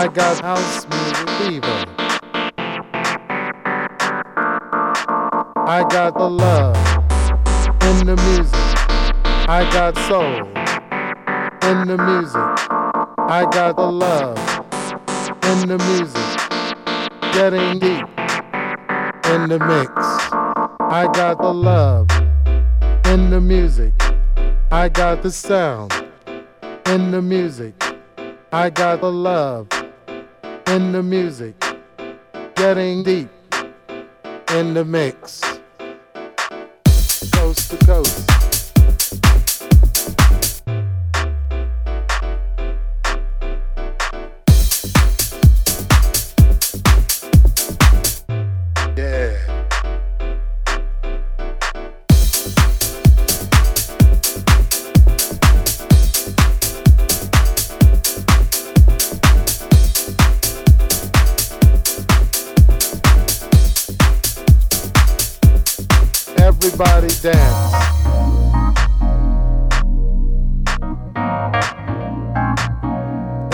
I got house music fever. I got the love in the music. I got soul in the music. I got the love in the music. Getting deep in the mix. I got the love in the music. I got the sound in the music. I got the love in the music. Getting deep in the mix. Coast to coast. Dance.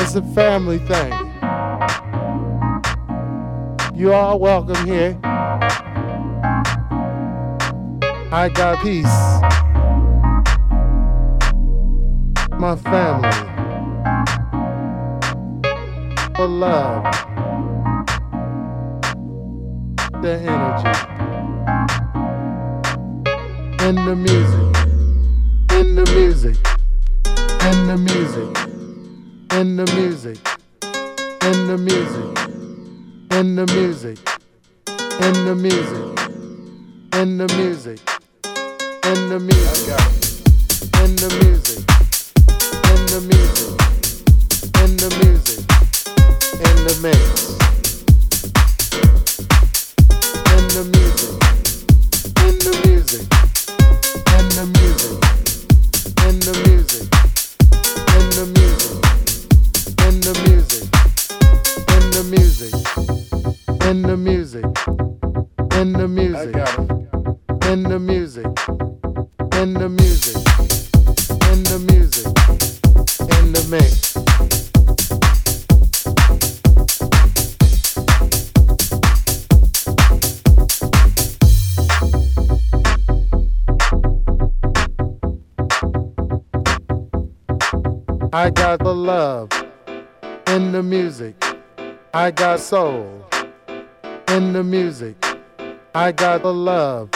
It's a family thing. You are welcome here. I got peace. My family. For love. The energy. In the music. In the music. In the music. In the music. In the music. In the music. In the music. In the music. In the music. In the music. In the music. In the music. In the mix. In the music. In the music. In the music. In the mix. I got the love in the music. I got soul in the music. I got the love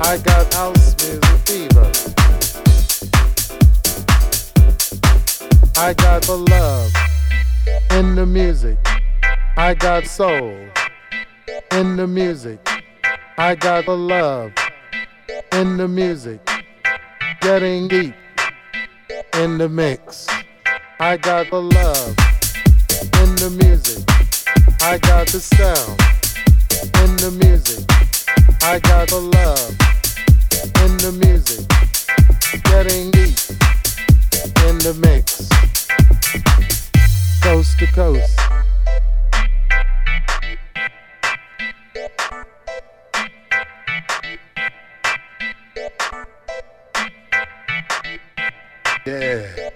I got house music fever. I got the love in the music. I got soul in the music. I got the love in the music. Getting deep in the mix. I got the love in the music. I got the sound in the music. I got the love in the music. Getting deep in the mix. Coast to coast. Yeah.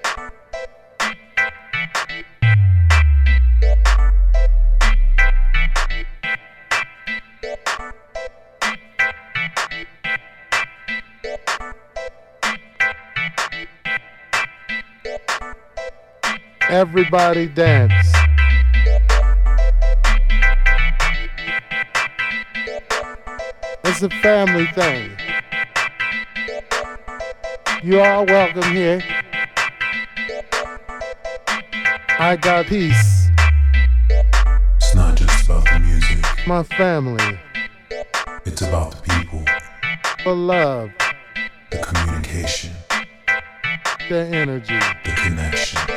Everybody dance. It's a family thing. You are welcome here. I got peace. It's not just about the music. My family. It's about the people. The love. The communication. The energy. The connection.